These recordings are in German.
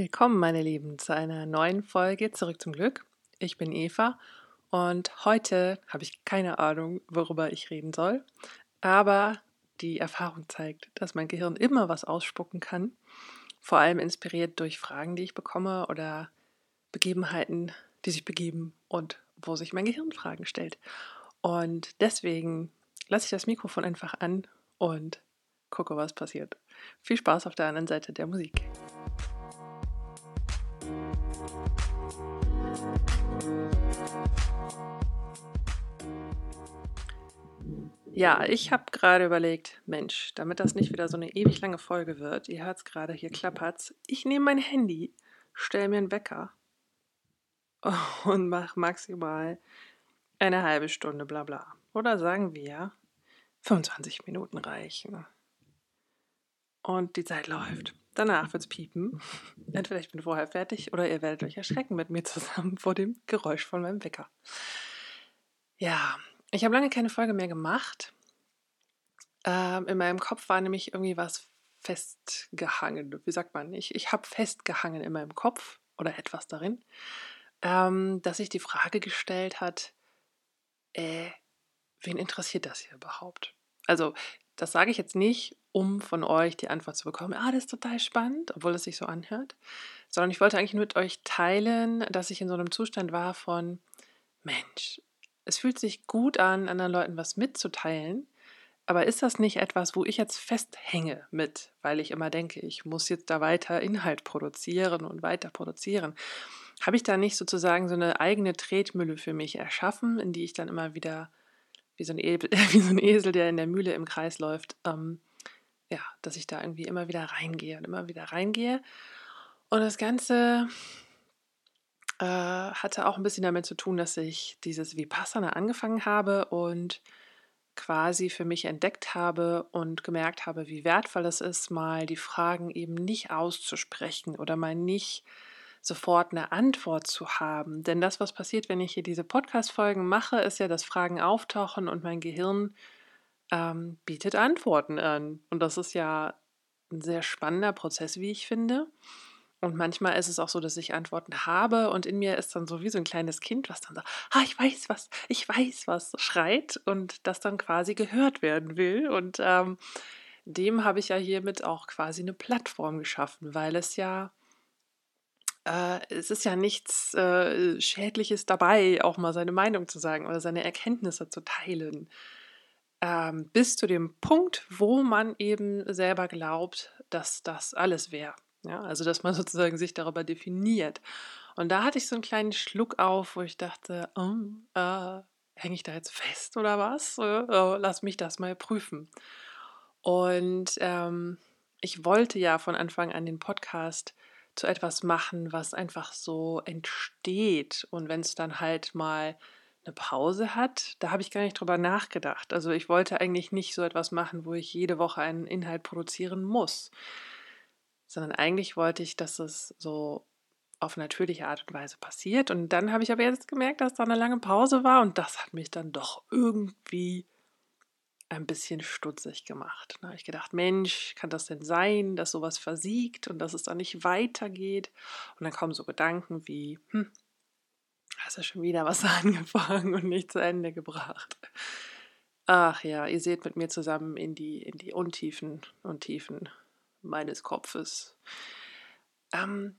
Willkommen, meine Lieben, zu einer neuen Folge Zurück zum Glück. Ich bin Eva und heute habe ich keine Ahnung, worüber ich reden soll, aber die Erfahrung zeigt, dass mein Gehirn immer was ausspucken kann, vor allem inspiriert durch Fragen, die ich bekomme oder Begebenheiten, die sich begeben und wo sich mein Gehirn Fragen stellt. Und deswegen lasse ich das Mikrofon einfach an und gucke, was passiert. Viel Spaß auf der anderen Seite der Musik. Ja, ich habe gerade überlegt, Mensch, damit das nicht wieder so eine ewig lange Folge wird, ihr hört es gerade, hier klappert's, ich nehme mein Handy, stelle mir einen Wecker und mache maximal eine halbe Stunde, bla bla. Oder sagen wir, 25 Minuten reichen. Und die Zeit läuft. Danach wird es piepen. Entweder ich bin vorher fertig oder ihr werdet euch erschrecken mit mir zusammen vor dem Geräusch von meinem Wecker. Ja, ich habe lange keine Folge mehr gemacht. Ähm, in meinem Kopf war nämlich irgendwie was festgehangen. Wie sagt man? Ich, ich habe festgehangen in meinem Kopf oder etwas darin, ähm, dass sich die Frage gestellt hat, äh, wen interessiert das hier überhaupt? Also, das sage ich jetzt nicht, um von euch die Antwort zu bekommen, ah, das ist total spannend, obwohl es sich so anhört, sondern ich wollte eigentlich nur mit euch teilen, dass ich in so einem Zustand war von, Mensch, es fühlt sich gut an, anderen Leuten was mitzuteilen, aber ist das nicht etwas, wo ich jetzt festhänge mit, weil ich immer denke, ich muss jetzt da weiter Inhalt produzieren und weiter produzieren? Habe ich da nicht sozusagen so eine eigene Tretmühle für mich erschaffen, in die ich dann immer wieder wie so ein, e wie so ein Esel, der in der Mühle im Kreis läuft, ähm, ja, dass ich da irgendwie immer wieder reingehe und immer wieder reingehe. Und das Ganze äh, hatte auch ein bisschen damit zu tun, dass ich dieses Vipassana angefangen habe und quasi für mich entdeckt habe und gemerkt habe, wie wertvoll es ist, mal die Fragen eben nicht auszusprechen oder mal nicht sofort eine Antwort zu haben. Denn das, was passiert, wenn ich hier diese Podcast-Folgen mache, ist ja, dass Fragen auftauchen und mein Gehirn ähm, bietet Antworten an. Und das ist ja ein sehr spannender Prozess, wie ich finde. Und manchmal ist es auch so, dass ich Antworten habe und in mir ist dann so wie so ein kleines Kind, was dann sagt, ah, ich weiß was, ich weiß was, schreit und das dann quasi gehört werden will. Und ähm, dem habe ich ja hiermit auch quasi eine Plattform geschaffen, weil es ja äh, es ist ja nichts äh, Schädliches dabei, auch mal seine Meinung zu sagen oder seine Erkenntnisse zu teilen. Ähm, bis zu dem Punkt, wo man eben selber glaubt, dass das alles wäre. Ja, also dass man sozusagen sich darüber definiert. Und da hatte ich so einen kleinen Schluck auf, wo ich dachte, oh, äh, hänge ich da jetzt fest oder was? Oh, lass mich das mal prüfen. Und ähm, ich wollte ja von Anfang an den Podcast zu etwas machen, was einfach so entsteht. Und wenn es dann halt mal eine Pause hat, da habe ich gar nicht drüber nachgedacht. Also ich wollte eigentlich nicht so etwas machen, wo ich jede Woche einen Inhalt produzieren muss, sondern eigentlich wollte ich, dass es so auf natürliche Art und Weise passiert. Und dann habe ich aber jetzt gemerkt, dass da eine lange Pause war und das hat mich dann doch irgendwie ein bisschen stutzig gemacht. Da habe ich gedacht, Mensch, kann das denn sein, dass sowas versiegt und dass es dann nicht weitergeht? Und dann kommen so Gedanken wie, hm, hast du schon wieder was angefangen und nicht zu Ende gebracht. Ach ja, ihr seht mit mir zusammen in die, in die Untiefen und Tiefen meines Kopfes. Ähm,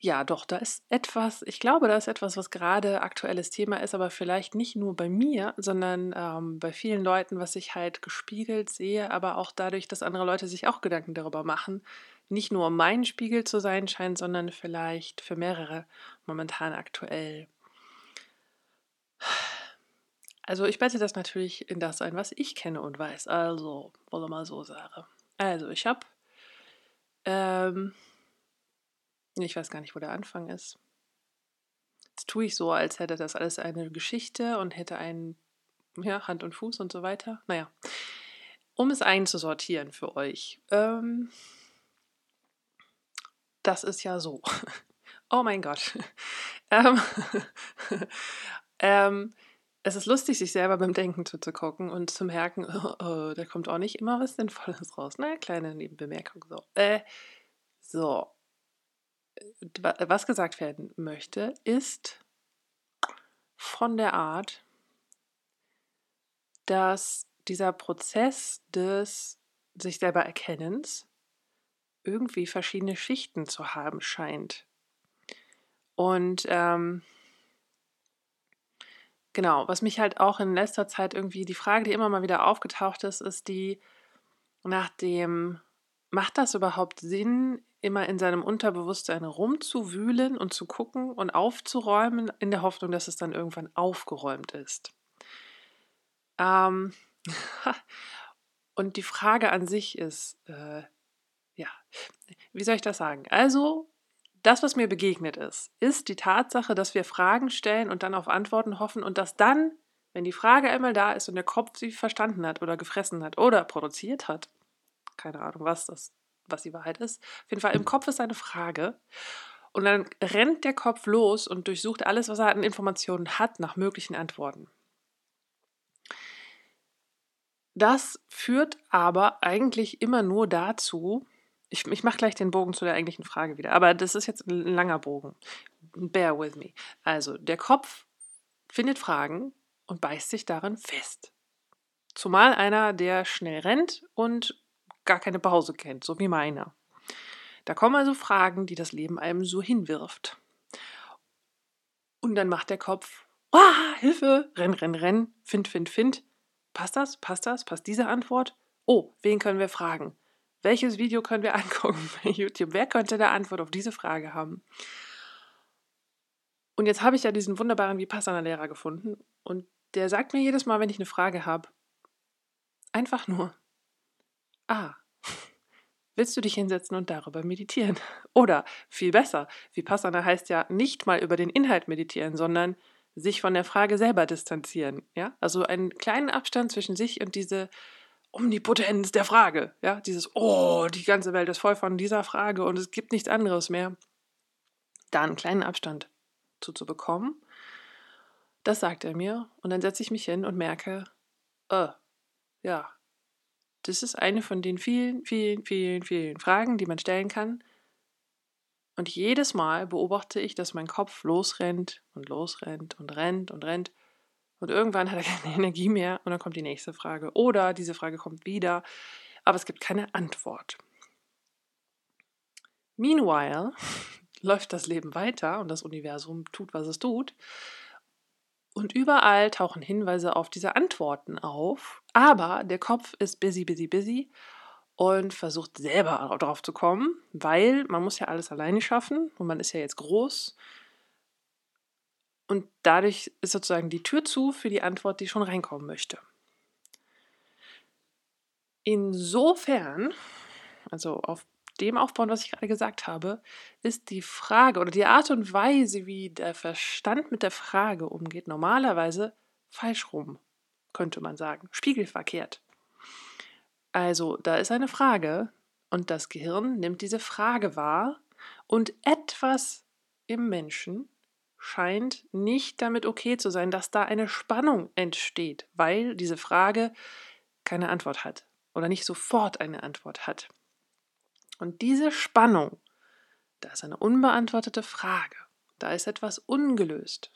ja, doch, da ist etwas, ich glaube, da ist etwas, was gerade aktuelles Thema ist, aber vielleicht nicht nur bei mir, sondern ähm, bei vielen Leuten, was ich halt gespiegelt sehe, aber auch dadurch, dass andere Leute sich auch Gedanken darüber machen, nicht nur mein Spiegel zu sein scheint, sondern vielleicht für mehrere momentan aktuell. Also ich bette das natürlich in das ein, was ich kenne und weiß. Also, wollen wir mal so sagen. Also, ich habe ähm, ich weiß gar nicht, wo der Anfang ist. Jetzt tue ich so, als hätte das alles eine Geschichte und hätte einen ja, Hand und Fuß und so weiter. Naja, um es einzusortieren für euch. Ähm, das ist ja so. Oh mein Gott. ähm, ähm, es ist lustig, sich selber beim Denken zuzugucken und zu merken, oh, oh, da kommt auch nicht immer was Sinnvolles raus. Na, kleine Nebenbemerkung so. Äh, So, was gesagt werden möchte, ist von der Art, dass dieser Prozess des sich selber Erkennens irgendwie verschiedene Schichten zu haben scheint. Und ähm, genau, was mich halt auch in letzter Zeit irgendwie, die Frage, die immer mal wieder aufgetaucht ist, ist die nach dem, macht das überhaupt Sinn, immer in seinem Unterbewusstsein rumzuwühlen und zu gucken und aufzuräumen, in der Hoffnung, dass es dann irgendwann aufgeräumt ist. Ähm, und die Frage an sich ist, äh, ja, wie soll ich das sagen? Also, das, was mir begegnet ist, ist die Tatsache, dass wir Fragen stellen und dann auf Antworten hoffen und dass dann, wenn die Frage einmal da ist und der Kopf sie verstanden hat oder gefressen hat oder produziert hat, keine Ahnung, was das, was die Wahrheit ist, auf jeden Fall im Kopf ist eine Frage und dann rennt der Kopf los und durchsucht alles, was er an Informationen hat, nach möglichen Antworten. Das führt aber eigentlich immer nur dazu, ich, ich mache gleich den Bogen zu der eigentlichen Frage wieder, aber das ist jetzt ein langer Bogen. Bear with me. Also, der Kopf findet Fragen und beißt sich darin fest. Zumal einer, der schnell rennt und gar keine Pause kennt, so wie meiner. Da kommen also Fragen, die das Leben einem so hinwirft. Und dann macht der Kopf, ah, Hilfe, renn, renn, renn, find, find, find. Passt das? Passt das? Passt diese Antwort? Oh, wen können wir fragen? Welches Video können wir angucken bei YouTube? Wer könnte eine Antwort auf diese Frage haben? Und jetzt habe ich ja diesen wunderbaren Vipassana-Lehrer gefunden und der sagt mir jedes Mal, wenn ich eine Frage habe, einfach nur, ah, willst du dich hinsetzen und darüber meditieren? Oder viel besser, Vipassana heißt ja nicht mal über den Inhalt meditieren, sondern sich von der Frage selber distanzieren. Ja? Also einen kleinen Abstand zwischen sich und diese Omnipotenz der Frage. Ja? Dieses, oh, die ganze Welt ist voll von dieser Frage und es gibt nichts anderes mehr. Da einen kleinen Abstand zuzubekommen, das sagt er mir. Und dann setze ich mich hin und merke, äh, ja, das ist eine von den vielen, vielen, vielen, vielen Fragen, die man stellen kann, und jedes Mal beobachte ich, dass mein Kopf losrennt und losrennt und rennt und rennt. Und irgendwann hat er keine Energie mehr und dann kommt die nächste Frage. Oder diese Frage kommt wieder, aber es gibt keine Antwort. Meanwhile läuft das Leben weiter und das Universum tut, was es tut. Und überall tauchen Hinweise auf diese Antworten auf. Aber der Kopf ist busy, busy, busy und versucht selber drauf zu kommen, weil man muss ja alles alleine schaffen und man ist ja jetzt groß. Und dadurch ist sozusagen die Tür zu für die Antwort, die schon reinkommen möchte. Insofern, also auf dem aufbauen, was ich gerade gesagt habe, ist die Frage oder die Art und Weise, wie der Verstand mit der Frage umgeht, normalerweise falsch rum, könnte man sagen, spiegelverkehrt. Also, da ist eine Frage und das Gehirn nimmt diese Frage wahr und etwas im Menschen scheint nicht damit okay zu sein, dass da eine Spannung entsteht, weil diese Frage keine Antwort hat oder nicht sofort eine Antwort hat. Und diese Spannung, da ist eine unbeantwortete Frage, da ist etwas ungelöst.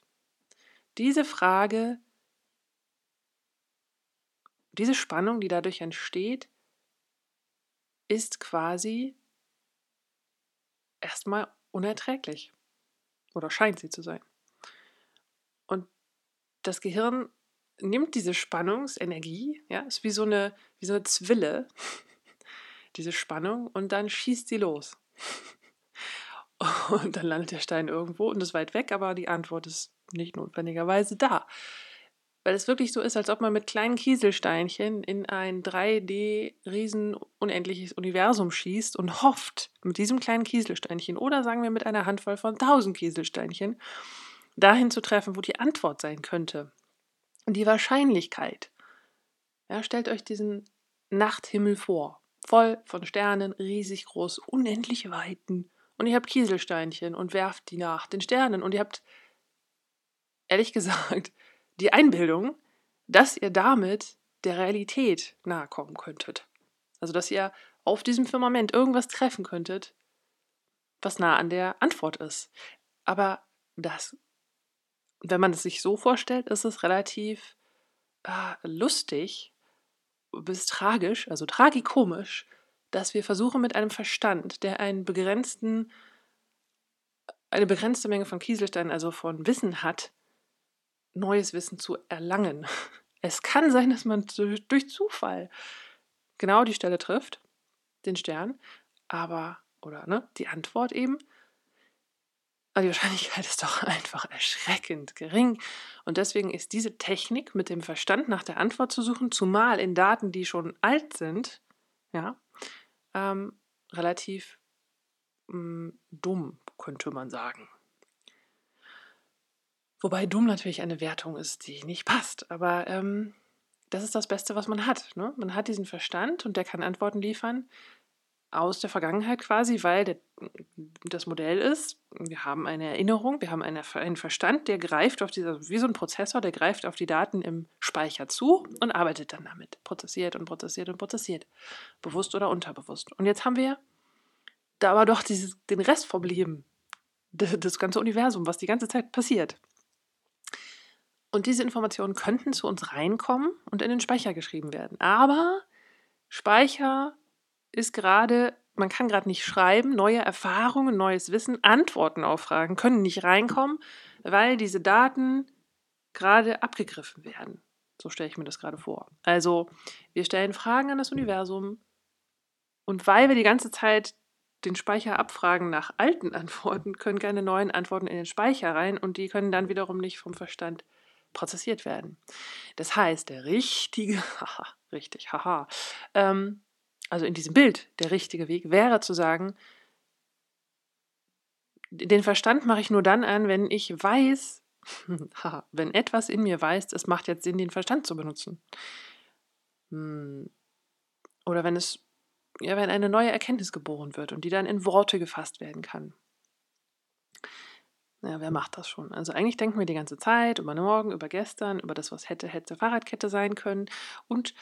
Diese Frage diese Spannung, die dadurch entsteht, ist quasi erstmal unerträglich oder scheint sie zu sein. Und das Gehirn nimmt diese Spannungsenergie, ja, ist wie so eine, wie so eine Zwille, diese Spannung, und dann schießt sie los. Und dann landet der Stein irgendwo und ist weit weg, aber die Antwort ist nicht notwendigerweise da weil es wirklich so ist, als ob man mit kleinen Kieselsteinchen in ein 3D-riesen unendliches Universum schießt und hofft, mit diesem kleinen Kieselsteinchen oder sagen wir mit einer Handvoll von 1000 Kieselsteinchen dahin zu treffen, wo die Antwort sein könnte. Und die Wahrscheinlichkeit. Ja, stellt euch diesen Nachthimmel vor, voll von Sternen, riesig groß, unendliche Weiten. Und ihr habt Kieselsteinchen und werft die nach den Sternen und ihr habt, ehrlich gesagt, die Einbildung, dass ihr damit der Realität nahe kommen könntet. Also dass ihr auf diesem Firmament irgendwas treffen könntet, was nah an der Antwort ist. Aber das, wenn man es sich so vorstellt, ist es relativ äh, lustig bis tragisch, also tragikomisch, dass wir versuchen mit einem Verstand, der einen begrenzten, eine begrenzte Menge von Kieselsteinen, also von Wissen hat, neues Wissen zu erlangen. Es kann sein, dass man durch Zufall genau die Stelle trifft, den Stern, aber, oder ne, die Antwort eben. Aber die Wahrscheinlichkeit ist doch einfach erschreckend gering. Und deswegen ist diese Technik mit dem Verstand nach der Antwort zu suchen, zumal in Daten, die schon alt sind, ja, ähm, relativ mh, mm, dumm, könnte man sagen. Wobei dumm natürlich eine Wertung ist, die nicht passt. Aber ähm, das ist das Beste, was man hat. Ne? Man hat diesen Verstand und der kann Antworten liefern aus der Vergangenheit quasi, weil der, das Modell ist, wir haben eine Erinnerung, wir haben eine, einen Verstand, der greift auf diese, wie so ein Prozessor, der greift auf die Daten im Speicher zu und arbeitet dann damit. Prozessiert und prozessiert und prozessiert. Bewusst oder unterbewusst. Und jetzt haben wir da aber doch dieses, den Rest vom Leben, das, das ganze Universum, was die ganze Zeit passiert. Und diese Informationen könnten zu uns reinkommen und in den Speicher geschrieben werden. Aber Speicher ist gerade, man kann gerade nicht schreiben, neue Erfahrungen, neues Wissen, Antworten auf Fragen können nicht reinkommen, weil diese Daten gerade abgegriffen werden. So stelle ich mir das gerade vor. Also wir stellen Fragen an das Universum und weil wir die ganze Zeit den Speicher abfragen nach alten Antworten, können keine neuen Antworten in den Speicher rein und die können dann wiederum nicht vom Verstand prozessiert werden. Das heißt, der richtige, haha, richtig, haha, ähm, also in diesem Bild, der richtige Weg wäre zu sagen, den Verstand mache ich nur dann an, wenn ich weiß, wenn etwas in mir weiß, es macht jetzt Sinn, den Verstand zu benutzen. Hm. Oder wenn es, ja, wenn eine neue Erkenntnis geboren wird und die dann in Worte gefasst werden kann. Ja, wer macht das schon? Also eigentlich denken wir die ganze Zeit über morgen, über gestern, über das, was hätte, hätte Fahrradkette sein können. Und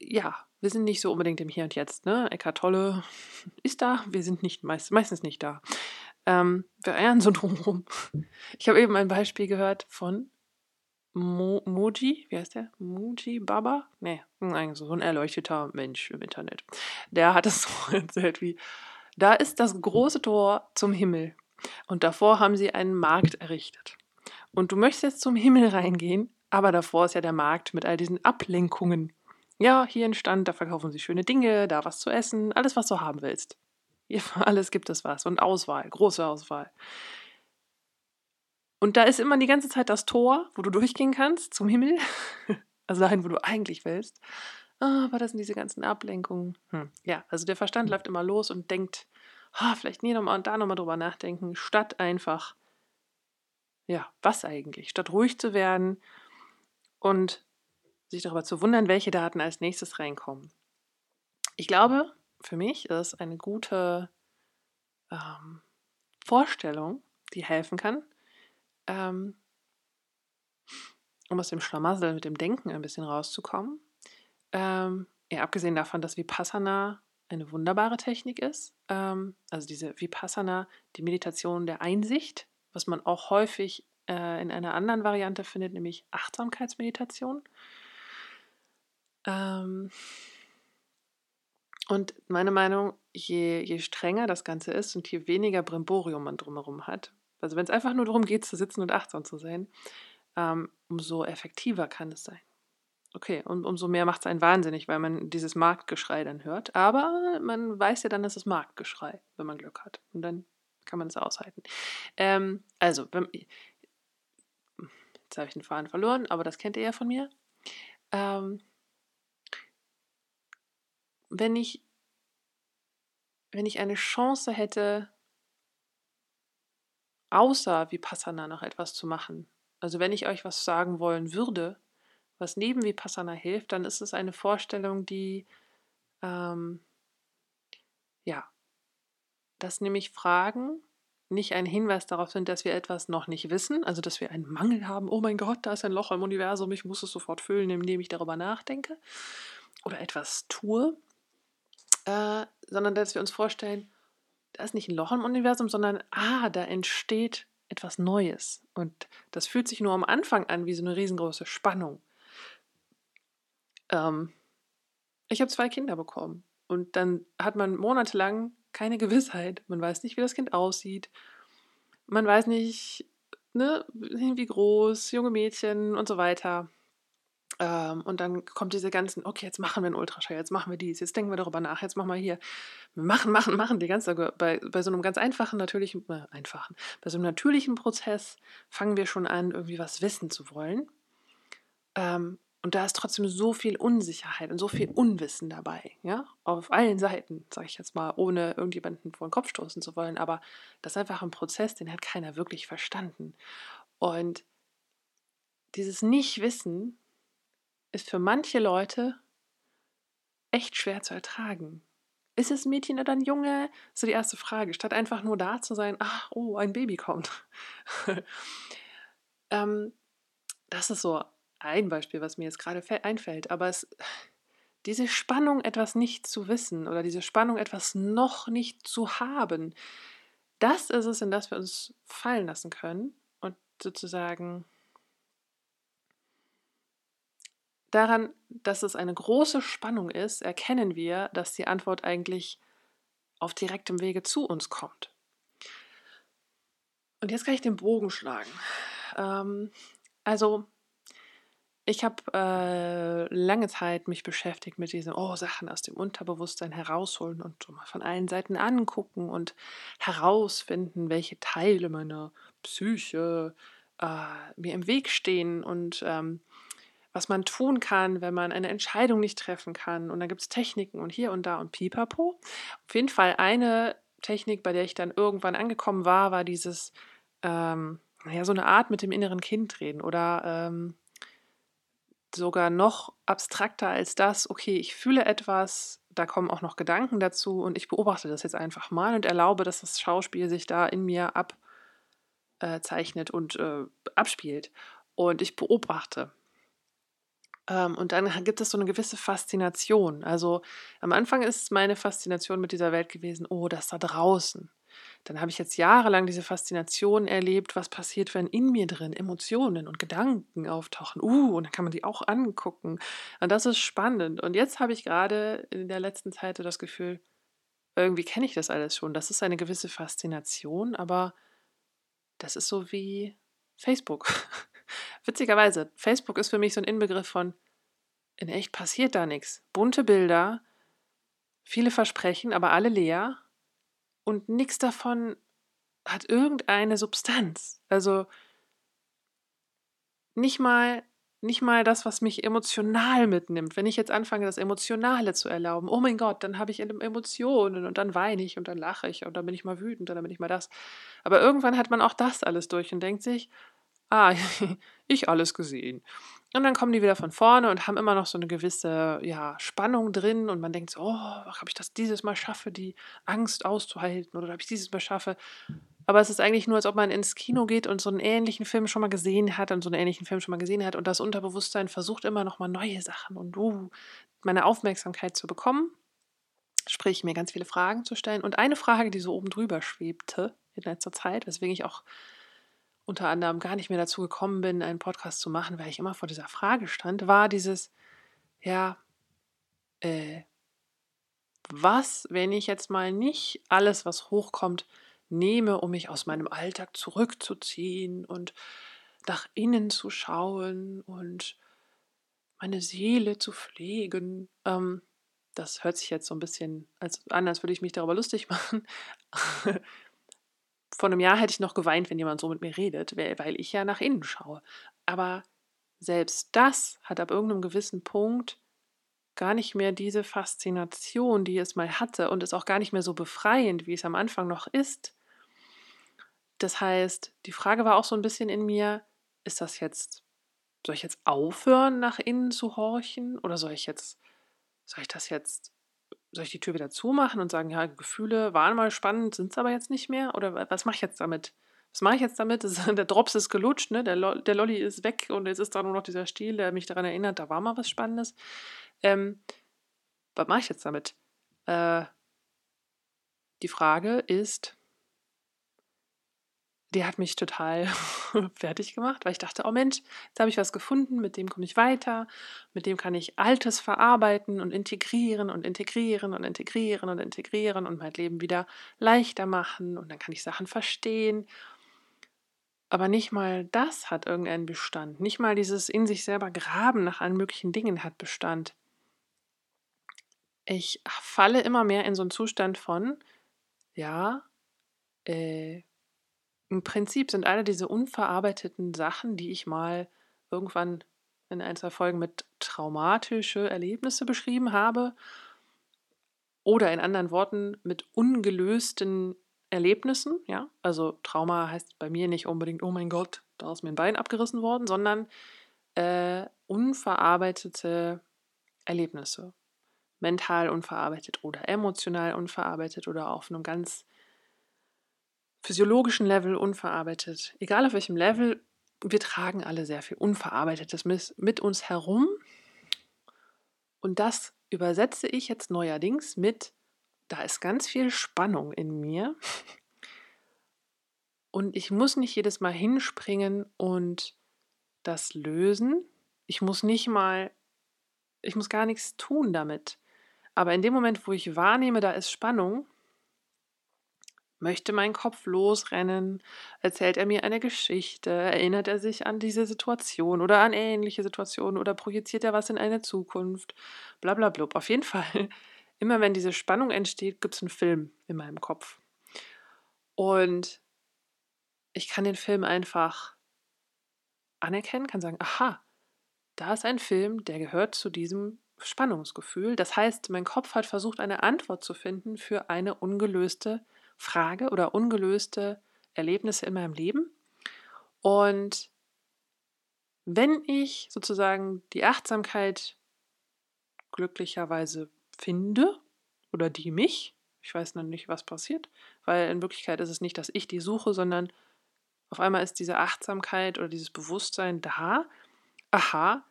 ja, wir sind nicht so unbedingt im Hier und Jetzt. Ne? Eckart Tolle ist da, wir sind nicht meist, meistens nicht da. Ähm, wir eiern so drumherum. Ich habe eben ein Beispiel gehört von Mo Moji, wie heißt der? Moji Baba? Nee, eigentlich so ein erleuchteter Mensch im Internet. Der hat es so erzählt wie, da ist das große Tor zum Himmel. Und davor haben sie einen Markt errichtet. Und du möchtest jetzt zum Himmel reingehen, aber davor ist ja der Markt mit all diesen Ablenkungen. Ja, hier ein Stand, da verkaufen sie schöne Dinge, da was zu essen, alles, was du haben willst. Hier, alles gibt es was und Auswahl, große Auswahl. Und da ist immer die ganze Zeit das Tor, wo du durchgehen kannst zum Himmel, also dahin, wo du eigentlich willst. Aber das sind diese ganzen Ablenkungen. Hm. Ja, also der Verstand läuft immer los und denkt, ah, vielleicht nie nochmal und da nochmal drüber nachdenken, statt einfach, ja, was eigentlich? Statt ruhig zu werden und sich darüber zu wundern, welche Daten als nächstes reinkommen. Ich glaube, für mich ist eine gute ähm, Vorstellung, die helfen kann, ähm, um aus dem Schlamassel mit dem Denken ein bisschen rauszukommen. Ähm, ja, abgesehen davon, dass Vipassana eine wunderbare Technik ist. Ähm, also diese Vipassana, die Meditation der Einsicht, was man auch häufig äh, in einer anderen Variante findet, nämlich Achtsamkeitsmeditation. Ähm, und meine Meinung, je, je strenger das Ganze ist und je weniger Brimborium man drumherum hat, also wenn es einfach nur darum geht, zu sitzen und achtsam zu sein, ähm, umso effektiver kann es sein. Okay, und umso mehr macht es einen wahnsinnig, weil man dieses Marktgeschrei dann hört. Aber man weiß ja dann, dass es Marktgeschrei, wenn man Glück hat. Und dann kann man es aushalten. Ähm, also, wenn, jetzt habe ich den Faden verloren, aber das kennt ihr ja von mir. Ähm, wenn ich, wenn ich eine Chance hätte, außer Vipassana noch etwas zu machen, also wenn ich euch was sagen wollen würde, was neben Vipassana hilft, dann ist es eine Vorstellung, die, ähm, ja, dass nämlich Fragen nicht ein Hinweis darauf sind, dass wir etwas noch nicht wissen, also dass wir einen Mangel haben, oh mein Gott, da ist ein Loch im Universum, ich muss es sofort füllen, indem ich darüber nachdenke oder etwas tue, äh, sondern dass wir uns vorstellen, da ist nicht ein Loch im Universum, sondern ah, da entsteht etwas Neues. Und das fühlt sich nur am Anfang an wie so eine riesengroße Spannung. Ähm, ich habe zwei Kinder bekommen und dann hat man monatelang keine Gewissheit. Man weiß nicht, wie das Kind aussieht. Man weiß nicht, ne, wie groß, junge Mädchen und so weiter. Ähm, und dann kommt diese ganzen, okay, jetzt machen wir einen Ultraschall, jetzt machen wir dies, jetzt denken wir darüber nach, jetzt machen wir hier. machen, machen, machen, die ganze bei, bei so einem ganz einfachen, natürlichen, äh, einfachen, bei so einem natürlichen Prozess fangen wir schon an, irgendwie was wissen zu wollen. Ähm, und da ist trotzdem so viel Unsicherheit und so viel Unwissen dabei, ja, auf allen Seiten, sage ich jetzt mal, ohne irgendjemanden vor den Kopf stoßen zu wollen. Aber das ist einfach ein Prozess, den hat keiner wirklich verstanden. Und dieses Nichtwissen ist für manche Leute echt schwer zu ertragen. Ist es ein Mädchen oder ein Junge? So die erste Frage. Statt einfach nur da zu sein, ach, oh, ein Baby kommt. ähm, das ist so ein Beispiel, was mir jetzt gerade einfällt. Aber es, diese Spannung, etwas nicht zu wissen oder diese Spannung, etwas noch nicht zu haben, das ist es, in das wir uns fallen lassen können und sozusagen Daran, dass es eine große Spannung ist, erkennen wir, dass die Antwort eigentlich auf direktem Wege zu uns kommt. Und jetzt kann ich den Bogen schlagen. Ähm, also, ich habe äh, lange Zeit mich beschäftigt mit diesen oh, Sachen aus dem Unterbewusstsein herausholen und von allen Seiten angucken und herausfinden, welche Teile meiner Psyche äh, mir im Weg stehen und ähm, was man tun kann, wenn man eine Entscheidung nicht treffen kann. Und da gibt es Techniken und hier und da und pipapo. Auf jeden Fall eine Technik, bei der ich dann irgendwann angekommen war, war dieses, ähm, naja, so eine Art mit dem inneren Kind reden oder ähm, sogar noch abstrakter als das, okay, ich fühle etwas, da kommen auch noch Gedanken dazu und ich beobachte das jetzt einfach mal und erlaube, dass das Schauspiel sich da in mir abzeichnet äh, und äh, abspielt. Und ich beobachte. Ähm, und dann gibt es so eine gewisse Faszination. Also am Anfang ist meine Faszination mit dieser Welt gewesen, oh, das da draußen. Dann habe ich jetzt jahrelang diese Faszination erlebt, was passiert, wenn in mir drin Emotionen und Gedanken auftauchen. Uh, und dann kann man die auch angucken. Und das ist spannend. Und jetzt habe ich gerade in der letzten Zeit das Gefühl, irgendwie kenne ich das alles schon. Das ist eine gewisse Faszination, aber das ist so wie Facebook. Witzigerweise, Facebook ist für mich so ein Inbegriff von, in echt passiert da nichts. Bunte Bilder, viele Versprechen, aber alle leer und nichts davon hat irgendeine Substanz. Also nicht mal nicht mal das, was mich emotional mitnimmt. Wenn ich jetzt anfange, das Emotionale zu erlauben, oh mein Gott, dann habe ich Emotionen und dann weine ich und dann lache ich und dann bin ich mal wütend und dann bin ich mal das. Aber irgendwann hat man auch das alles durch und denkt sich, ah, ich alles gesehen. Und dann kommen die wieder von vorne und haben immer noch so eine gewisse ja, Spannung drin und man denkt so, oh, ob ich das dieses Mal schaffe, die Angst auszuhalten oder ob ich dieses Mal schaffe. Aber es ist eigentlich nur, als ob man ins Kino geht und so einen ähnlichen Film schon mal gesehen hat und so einen ähnlichen Film schon mal gesehen hat und das Unterbewusstsein versucht immer noch mal neue Sachen und uh, meine Aufmerksamkeit zu bekommen. Sprich, mir ganz viele Fragen zu stellen. Und eine Frage, die so oben drüber schwebte in letzter Zeit, weswegen ich auch unter anderem gar nicht mehr dazu gekommen bin, einen Podcast zu machen, weil ich immer vor dieser Frage stand, war dieses, ja, äh, was, wenn ich jetzt mal nicht alles, was hochkommt, nehme, um mich aus meinem Alltag zurückzuziehen und nach innen zu schauen und meine Seele zu pflegen. Ähm, das hört sich jetzt so ein bisschen an, als würde ich mich darüber lustig machen vor einem Jahr hätte ich noch geweint, wenn jemand so mit mir redet, weil ich ja nach innen schaue. Aber selbst das hat ab irgendeinem gewissen Punkt gar nicht mehr diese Faszination, die es mal hatte und ist auch gar nicht mehr so befreiend, wie es am Anfang noch ist. Das heißt, die Frage war auch so ein bisschen in mir, ist das jetzt, soll ich jetzt aufhören, nach innen zu horchen oder soll ich jetzt, soll ich das jetzt soll ich die Tür wieder zumachen und sagen, ja, Gefühle waren mal spannend, sind es aber jetzt nicht mehr? Oder was mache ich jetzt damit? Was mache ich jetzt damit? Das, der Drops ist gelutscht, ne? der, Lo der Lolli ist weg und jetzt ist da nur noch dieser Stiel, der mich daran erinnert, da war mal was Spannendes. Ähm, was mache ich jetzt damit? Äh, die Frage ist, die hat mich total fertig gemacht, weil ich dachte, oh Mensch, jetzt habe ich was gefunden, mit dem komme ich weiter, mit dem kann ich Altes verarbeiten und integrieren und integrieren und integrieren und integrieren und mein Leben wieder leichter machen und dann kann ich Sachen verstehen. Aber nicht mal das hat irgendeinen Bestand. Nicht mal dieses in sich selber Graben nach allen möglichen Dingen hat Bestand. Ich falle immer mehr in so einen Zustand von, ja, äh, im Prinzip sind alle diese unverarbeiteten Sachen, die ich mal irgendwann in ein, zwei Folgen mit traumatische Erlebnisse beschrieben habe, oder in anderen Worten mit ungelösten Erlebnissen, ja, also Trauma heißt bei mir nicht unbedingt, oh mein Gott, da ist mir ein Bein abgerissen worden, sondern äh, unverarbeitete Erlebnisse. Mental unverarbeitet oder emotional unverarbeitet oder auf einem ganz physiologischen Level unverarbeitet. Egal auf welchem Level, wir tragen alle sehr viel Unverarbeitetes mit uns herum. Und das übersetze ich jetzt neuerdings mit, da ist ganz viel Spannung in mir. Und ich muss nicht jedes Mal hinspringen und das lösen. Ich muss nicht mal, ich muss gar nichts tun damit. Aber in dem Moment, wo ich wahrnehme, da ist Spannung, Möchte mein Kopf losrennen? Erzählt er mir eine Geschichte? Erinnert er sich an diese Situation oder an ähnliche Situationen oder projiziert er was in eine Zukunft? Blablabla. Auf jeden Fall, immer wenn diese Spannung entsteht, gibt es einen Film in meinem Kopf. Und ich kann den Film einfach anerkennen, kann sagen, aha, da ist ein Film, der gehört zu diesem Spannungsgefühl. Das heißt, mein Kopf hat versucht, eine Antwort zu finden für eine ungelöste Frage oder ungelöste Erlebnisse in meinem Leben. Und wenn ich sozusagen die Achtsamkeit glücklicherweise finde oder die mich, ich weiß noch nicht, was passiert, weil in Wirklichkeit ist es nicht, dass ich die suche, sondern auf einmal ist diese Achtsamkeit oder dieses Bewusstsein da. Aha,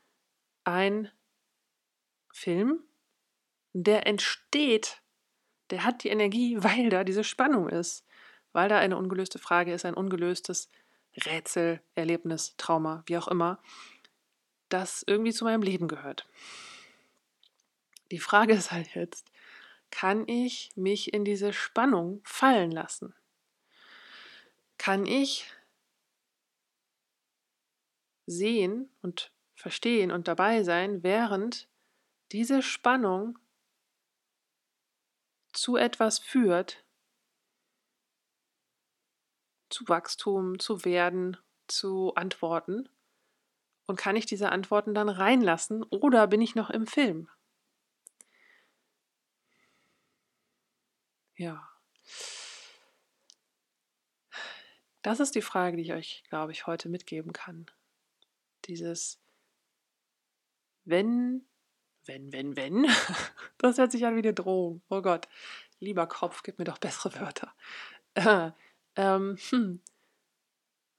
ein Film, der entsteht der hat die Energie, weil da diese Spannung ist, weil da eine ungelöste Frage ist, ein ungelöstes Rätsel, Erlebnis, Trauma, wie auch immer, das irgendwie zu meinem Leben gehört. Die Frage ist halt jetzt, kann ich mich in diese Spannung fallen lassen? Kann ich sehen und verstehen und dabei sein, während diese Spannung zu etwas führt, zu Wachstum, zu Werden, zu Antworten? Und kann ich diese Antworten dann reinlassen oder bin ich noch im Film? Ja. Das ist die Frage, die ich euch, glaube ich, heute mitgeben kann. Dieses, wenn wenn, wenn, wenn. Das hört sich an wie eine Drohung. Oh Gott. Lieber Kopf, gib mir doch bessere Wörter. Äh, ähm, hm.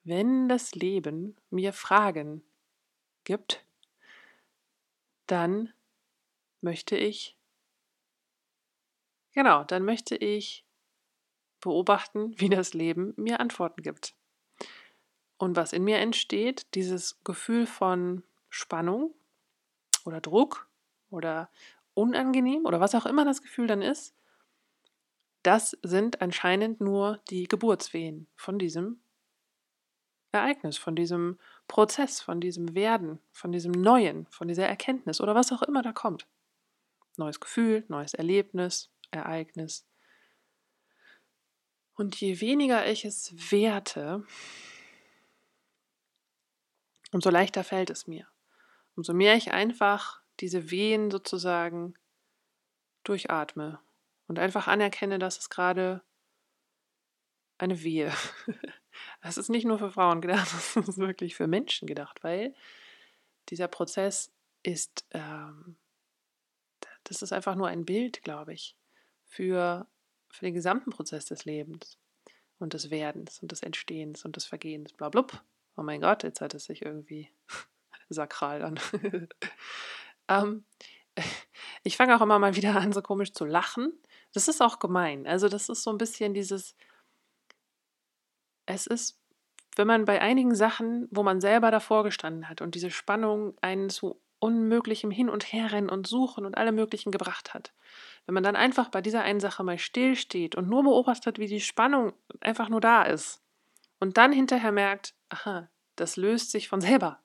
Wenn das Leben mir Fragen gibt, dann möchte ich, genau, dann möchte ich beobachten, wie das Leben mir Antworten gibt. Und was in mir entsteht, dieses Gefühl von Spannung oder Druck oder unangenehm oder was auch immer das Gefühl dann ist, das sind anscheinend nur die Geburtswehen von diesem Ereignis, von diesem Prozess, von diesem Werden, von diesem Neuen, von dieser Erkenntnis oder was auch immer da kommt. Neues Gefühl, neues Erlebnis, Ereignis. Und je weniger ich es werte, umso leichter fällt es mir. Umso mehr ich einfach diese Wehen sozusagen durchatme und einfach anerkenne, dass es gerade eine Wehe. Es ist nicht nur für Frauen gedacht, es ist wirklich für Menschen gedacht, weil dieser Prozess ist, ähm, das ist einfach nur ein Bild, glaube ich, für, für den gesamten Prozess des Lebens und des Werdens und des Entstehens und des Vergehens. Blablub. Oh mein Gott, jetzt hat es sich irgendwie sakral an. Ähm, Ich fange auch immer mal wieder an, so komisch zu lachen. Das ist auch gemein. Also das ist so ein bisschen dieses, es ist, wenn man bei einigen Sachen, wo man selber davor gestanden hat und diese Spannung einen zu unmöglichem Hin- und Herrennen und Suchen und allem Möglichen gebracht hat. Wenn man dann einfach bei dieser einen Sache mal stillsteht und nur beobachtet, wie die Spannung einfach nur da ist und dann hinterher merkt, aha, das löst sich von selber.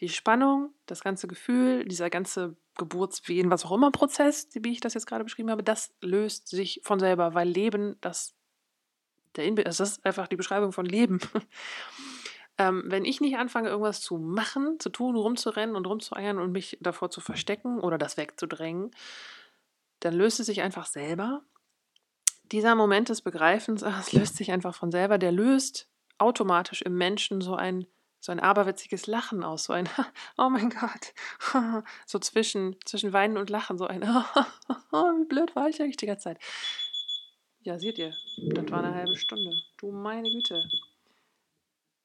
Die Spannung, das ganze Gefühl, dieser ganze Geburtswehen, was auch immer Prozess, wie ich das jetzt gerade beschrieben habe, das löst sich von selber, weil Leben, das, der Inbe das ist einfach die Beschreibung von Leben. ähm, wenn ich nicht anfange, irgendwas zu machen, zu tun, rumzurennen und rumzueiern und mich davor zu verstecken oder das wegzudrängen, dann löst es sich einfach selber. Dieser Moment des Begreifens, es löst sich einfach von selber, der löst automatisch im Menschen so ein so ein aberwitziges Lachen aus, so ein Oh mein Gott, so zwischen, zwischen Weinen und Lachen, so ein Wie blöd war ich eigentlich die ganze Zeit. Ja, seht ihr, das war eine halbe Stunde. Du meine Güte.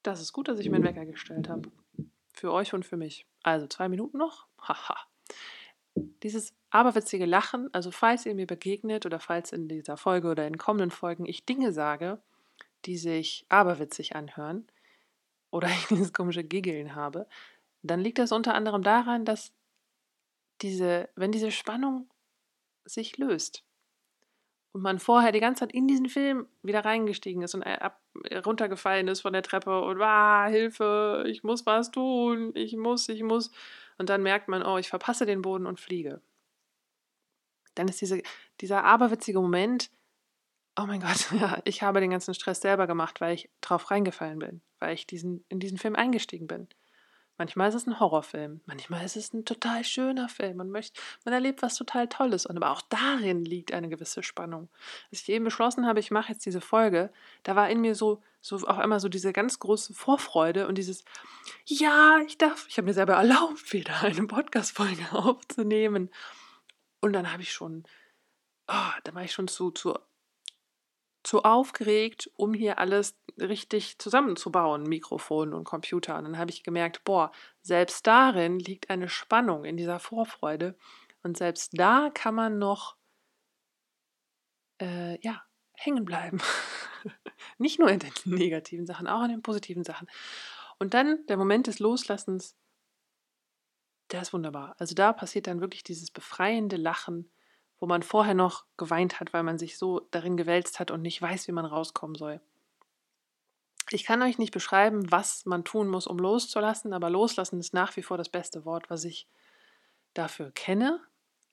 Das ist gut, dass ich meinen Wecker gestellt habe. Für euch und für mich. Also zwei Minuten noch? Haha. Dieses aberwitzige Lachen, also falls ihr mir begegnet oder falls in dieser Folge oder in kommenden Folgen ich Dinge sage, die sich aberwitzig anhören, oder ich dieses komische Giggeln habe, dann liegt das unter anderem daran, dass diese, wenn diese Spannung sich löst und man vorher die ganze Zeit in diesen Film wieder reingestiegen ist und ab, runtergefallen ist von der Treppe und ah, Hilfe, ich muss was tun, ich muss, ich muss. Und dann merkt man, oh, ich verpasse den Boden und fliege. Dann ist diese, dieser aberwitzige Moment, oh mein Gott, ja, ich habe den ganzen Stress selber gemacht, weil ich drauf reingefallen bin, weil ich diesen, in diesen Film eingestiegen bin. Manchmal ist es ein Horrorfilm, manchmal ist es ein total schöner Film. Man möchte, man erlebt was total Tolles. Und aber auch darin liegt eine gewisse Spannung. Als ich eben beschlossen habe, ich mache jetzt diese Folge, da war in mir so, so auch immer so diese ganz große Vorfreude und dieses, ja, ich darf, ich habe mir selber erlaubt, wieder eine Podcast-Folge aufzunehmen. Und dann habe ich schon, oh, da war ich schon zu, zu zu aufgeregt, um hier alles richtig zusammenzubauen, Mikrofon und Computer. Und dann habe ich gemerkt, boah, selbst darin liegt eine Spannung in dieser Vorfreude. Und selbst da kann man noch, äh, ja, hängen bleiben. Nicht nur in den negativen Sachen, auch in den positiven Sachen. Und dann der Moment des Loslassens, der ist wunderbar. Also da passiert dann wirklich dieses befreiende Lachen wo man vorher noch geweint hat, weil man sich so darin gewälzt hat und nicht weiß, wie man rauskommen soll. Ich kann euch nicht beschreiben, was man tun muss, um loszulassen, aber loslassen ist nach wie vor das beste Wort, was ich dafür kenne.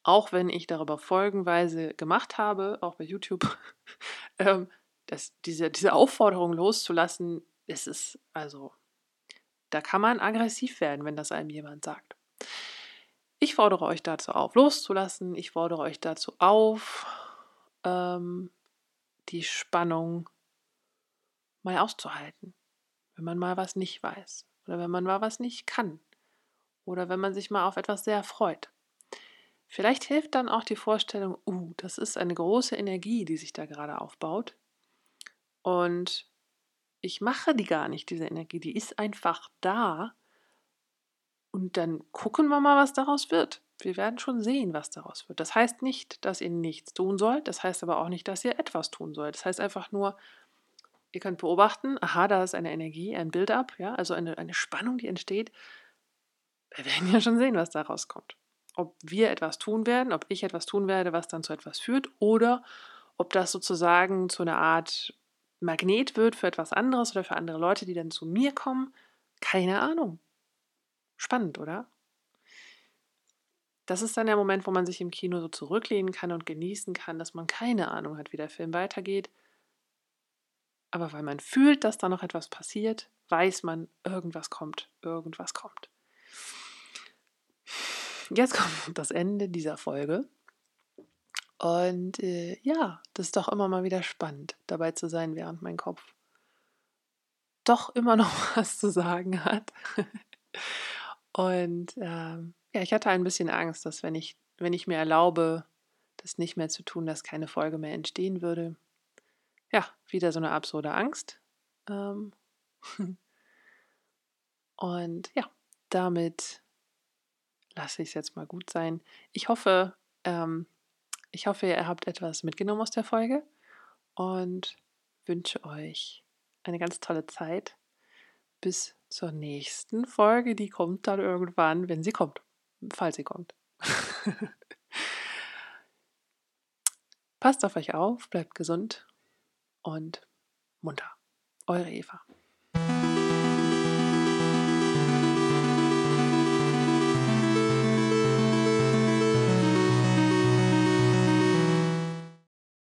Auch wenn ich darüber folgenweise gemacht habe, auch bei YouTube, ähm, dass diese, diese Aufforderung loszulassen, ist es also, da kann man aggressiv werden, wenn das einem jemand sagt. Ich fordere euch dazu auf, loszulassen. Ich fordere euch dazu auf, ähm, die Spannung mal auszuhalten. Wenn man mal was nicht weiß oder wenn man mal was nicht kann oder wenn man sich mal auf etwas sehr freut. Vielleicht hilft dann auch die Vorstellung, uh, das ist eine große Energie, die sich da gerade aufbaut. Und ich mache die gar nicht, diese Energie, die ist einfach da und dann gucken wir mal, was daraus wird. Wir werden schon sehen, was daraus wird. Das heißt nicht, dass ihr nichts tun sollt. Das heißt aber auch nicht, dass ihr etwas tun sollt. Das heißt einfach nur, ihr könnt beobachten, aha, da ist eine Energie, ein Build-up, ja, also eine, eine Spannung, die entsteht. Wir werden ja schon sehen, was daraus kommt. Ob wir etwas tun werden, ob ich etwas tun werde, was dann zu etwas führt, oder ob das sozusagen zu einer Art Magnet wird für etwas anderes oder für andere Leute, die dann zu mir kommen. Keine Ahnung. Spannend, oder? Das ist dann der Moment, wo man sich im Kino so zurücklehnen kann und genießen kann, dass man keine Ahnung hat, wie der Film weitergeht. Aber weil man fühlt, dass da noch etwas passiert, weiß man, irgendwas kommt, irgendwas kommt. Jetzt kommt das Ende dieser Folge. Und äh, ja, das ist doch immer mal wieder spannend, dabei zu sein, während mein Kopf doch immer noch was zu sagen hat. Und ähm, ja, ich hatte ein bisschen Angst, dass wenn ich, wenn ich mir erlaube, das nicht mehr zu tun, dass keine Folge mehr entstehen würde. Ja, wieder so eine absurde Angst. Ähm und ja, damit lasse ich es jetzt mal gut sein. Ich hoffe, Ähm, ich hoffe, ihr habt etwas mitgenommen aus der Folge und wünsche euch eine ganz tolle Zeit. Bis zur nächsten Folge. Die kommt dann irgendwann, wenn sie kommt. Falls sie kommt. Passt auf euch auf, bleibt gesund und munter. Eure Eva.